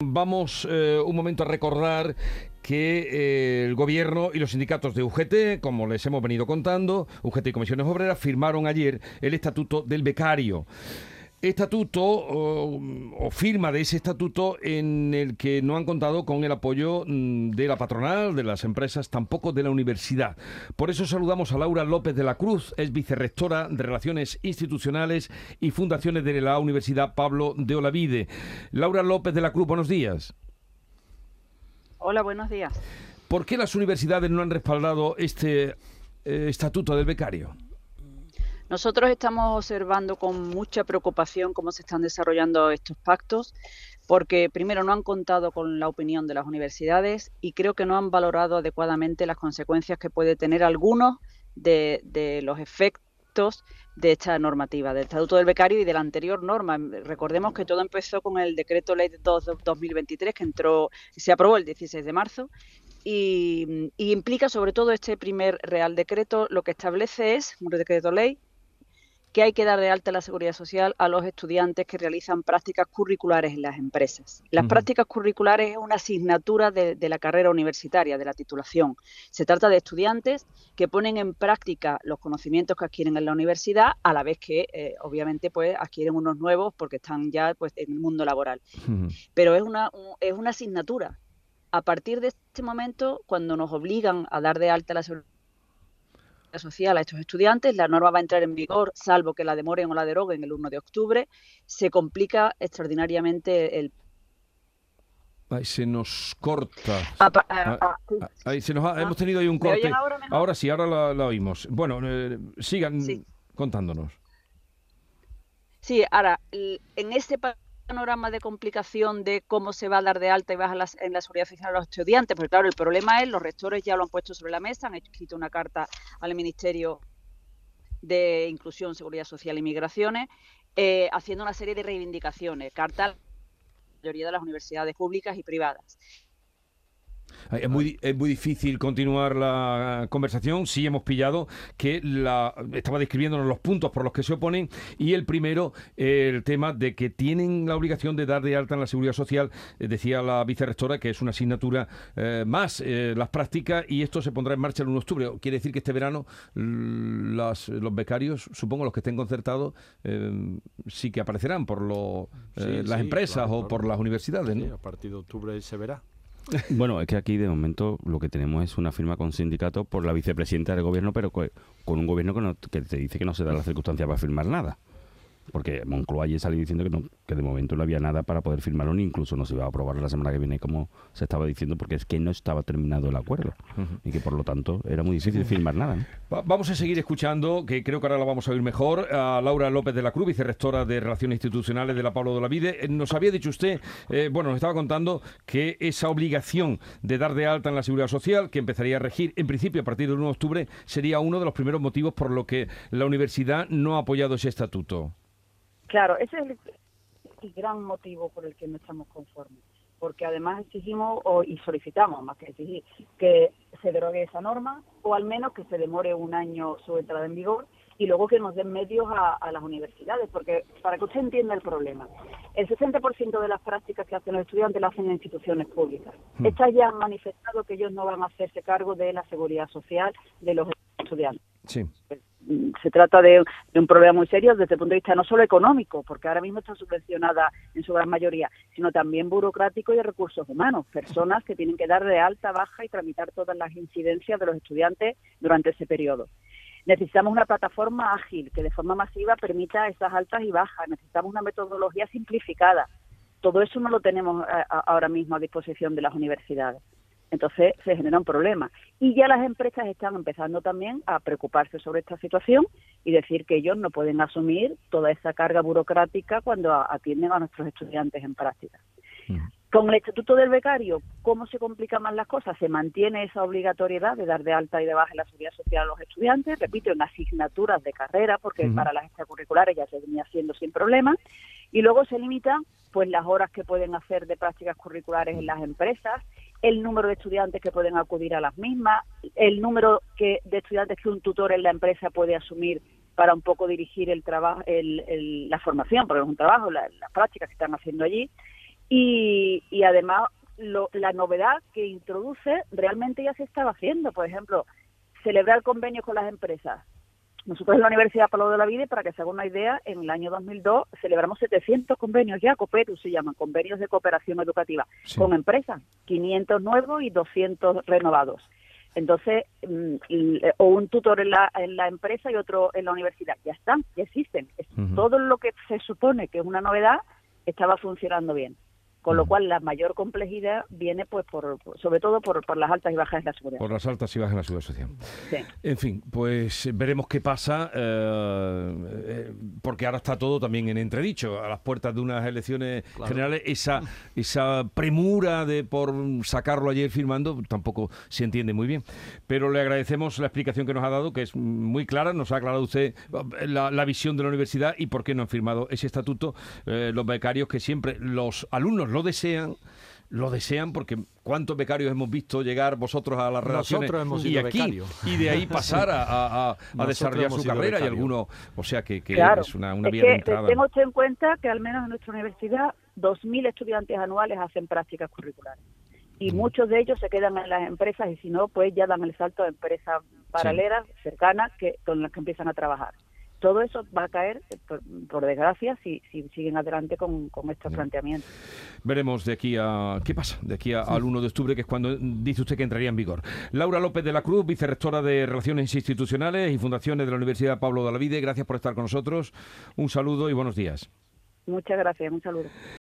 Vamos eh, un momento a recordar que eh, el gobierno y los sindicatos de UGT, como les hemos venido contando, UGT y Comisiones Obreras, firmaron ayer el estatuto del becario estatuto o, firma de ese estatuto en el que no han contado con el apoyo mm, de la patronal, de las empresas, tampoco de la universidad. Por eso saludamos a Laura López de la Cruz, es vicerrectora de Relaciones Institucionales y Fundaciones de la Universidad Pablo de Olavide. Laura López de la Cruz, buenos días. Hola, buenos días. ¿Por qué las universidades no han respaldado este eh, estatuto del becario? Nosotros estamos observando con mucha preocupación cómo se están desarrollando estos pactos, porque primero no han contado con la opinión de las universidades y creo que no han valorado adecuadamente las consecuencias que puede tener algunos de, los efectos de esta normativa, del Estatuto del Becario y de la anterior norma. Recordemos que todo empezó con el decreto ley 2 2023 que entró, se aprobó el 16 de marzo y, y, implica sobre todo este primer Real Decreto, lo que establece es, un decreto ley, que hay que dar de alta la seguridad social a los estudiantes que realizan prácticas curriculares en las empresas. Las prácticas curriculares es una asignatura de, la carrera universitaria, de la titulación. Se trata de estudiantes que ponen en práctica los conocimientos que adquieren en la universidad, a la vez que, eh, obviamente, pues adquieren unos nuevos porque están ya pues, en el mundo laboral. Pero es una, es una asignatura. A partir de este momento, cuando nos obligan a dar de alta la seguridad social a estos estudiantes. La norma va a entrar en vigor, salvo que la demoren o la deroguen el 1 de octubre. Se complica extraordinariamente el Ahí se nos corta. Ah, ah, ah, ahí se nos hemos tenido ahí un corte. Ahora, sí, ahora la, oímos. Bueno, eh, sigan contándonos. Sí, ahora, en este panorama de complicación de cómo se va a dar de alta y baja en la seguridad social a los estudiantes, porque claro, el problema es, los rectores ya lo han puesto sobre la mesa, han escrito una carta al Ministerio de Inclusión, Seguridad Social y Migraciones, eh, haciendo una serie de reivindicaciones, carta a la mayoría de las universidades públicas y privadas. Es muy, es muy difícil continuar la conversación. Sí hemos pillado que la, estaba describiéndonos los puntos por los que se oponen y el primero, el tema de que tienen la obligación de dar de alta en la seguridad social, eh, decía la vicerrectora, que es una asignatura eh, más eh, las prácticas y esto se pondrá en marcha el 1 de octubre. Quiere decir que este verano los becarios, supongo los que estén concertados, sí que aparecerán por lo, las empresas o por las universidades. a partir de octubre se verá. Bueno, es que aquí de momento lo que tenemos es una firma con sindicato por la vicepresidenta del gobierno, pero con un gobierno que, que te dice que no se da la circunstancia para firmar nada porque Moncloa ayer salió diciendo que, no, que de momento no había nada para poder firmarlo, ni incluso no se iba a aprobar la semana que viene, como se estaba diciendo, porque es que no estaba terminado el acuerdo y que por lo tanto era muy difícil firmar nada. vamos a seguir escuchando, que creo que ahora la vamos a oír mejor, a Laura López de la Cruz, vicerrectora de Relaciones Institucionales de la Pablo de la Vide. Eh, nos había dicho usted, eh, bueno, nos estaba contando que esa obligación de dar de alta en la seguridad social, que empezaría a regir en principio a partir del 1 de octubre, sería uno de los primeros motivos por lo que la universidad no ha apoyado ese estatuto. Claro, ese es el, gran motivo por el que no estamos conformes, porque además exigimos o, y solicitamos, más que exigir, que se derogue esa norma o al menos que se demore un año su entrada en vigor y luego que nos den medios a, las universidades, porque para que usted entienda el problema, el 60% de las prácticas que hacen los estudiantes las hacen en instituciones públicas. Hmm. Estas ya han manifestado que ellos no van a hacerse cargo de la seguridad social de los estudiantes. Sí. Pues, se trata de, un problema muy serio desde el punto de vista no solo económico, porque ahora mismo está subvencionada en su gran mayoría, sino también burocrático y de recursos humanos, personas que tienen que dar de alta, baja y tramitar todas las incidencias de los estudiantes durante ese periodo. Necesitamos una plataforma ágil que de forma masiva permita esas altas y bajas. Necesitamos una metodología simplificada. Todo eso no lo tenemos eh, ahora mismo a disposición de las universidades. Entonces se genera un problema. Y ya las empresas están empezando también a preocuparse sobre esta situación y decir que ellos no pueden asumir toda esa carga burocrática cuando atienden a nuestros estudiantes en práctica. Mm. Con el Estatuto del Becario, ¿cómo se complican más las cosas? Se mantiene esa obligatoriedad de dar de alta y de baja la seguridad social a los estudiantes, repito, en asignaturas de carrera, porque para las extracurriculares ya se venía haciendo sin problema, y luego se limitan pues las horas que pueden hacer de prácticas curriculares en las empresas el número de estudiantes que pueden acudir a las mismas, el número que, de estudiantes que un tutor en la empresa puede asumir para un poco dirigir el trabajo, la formación, porque es un trabajo, las prácticas que están haciendo allí, Y, y además lo- la novedad que introduce realmente ya se estaba haciendo. Por ejemplo, celebrar convenios con las empresas. Nosotros en la Universidad Palo de la Vida, para que se haga una idea, en el año 2002 celebramos 700 convenios ya, COPERU se llaman, convenios de cooperación educativa, Sí. con empresas, 500 nuevos y 200 renovados. Entonces, mm, o un tutor en la, en la empresa y otro en la universidad. Ya están, ya existen. Todo lo que se supone que es una novedad estaba funcionando bien. Con lo cual, la mayor complejidad viene, pues, por, sobre todo por, por las altas y bajas de la seguridad. Por las altas y bajas en la seguridad social. Sí. En fin, pues veremos qué pasa, eh, eh, porque ahora está todo también en entredicho. A las puertas de unas elecciones generales, esa, esa premura de por sacarlo ayer firmando tampoco se entiende muy bien. Pero le agradecemos la explicación que nos ha dado, que es muy clara. Nos ha aclarado usted eh, la, la visión de la universidad y por qué no han firmado ese estatuto eh, los becarios que siempre los alumnos lo desean. Lo desean porque cuántos becarios hemos visto llegar vosotros a las hemos y aquí becarios. y de ahí pasar a, a- a- a Nosotros desarrollar su carrera y algunos, o sea que, que Claro. es una, una Es vía de que entrada. tenga usted en cuenta que al menos en nuestra universidad 2.000 estudiantes anuales hacen prácticas curriculares. Y muchos de ellos se quedan en las empresas y si no, pues ya dan el salto a empresas paralelas, cercanas, que con las que empiezan a trabajar. Todo eso va a caer, eh, por, por desgracia, si, si siguen adelante con, con estos planteamientos. Veremos de aquí a qué pasa, de aquí a- al 1 de octubre, que es cuando dice usted que entraría en vigor. Laura López de la Cruz, vicerrectora de Relaciones Institucionales y Fundaciones de la Universidad Pablo de la Vide, gracias por estar con nosotros. Un saludo y buenos días. Muchas gracias, un saludo.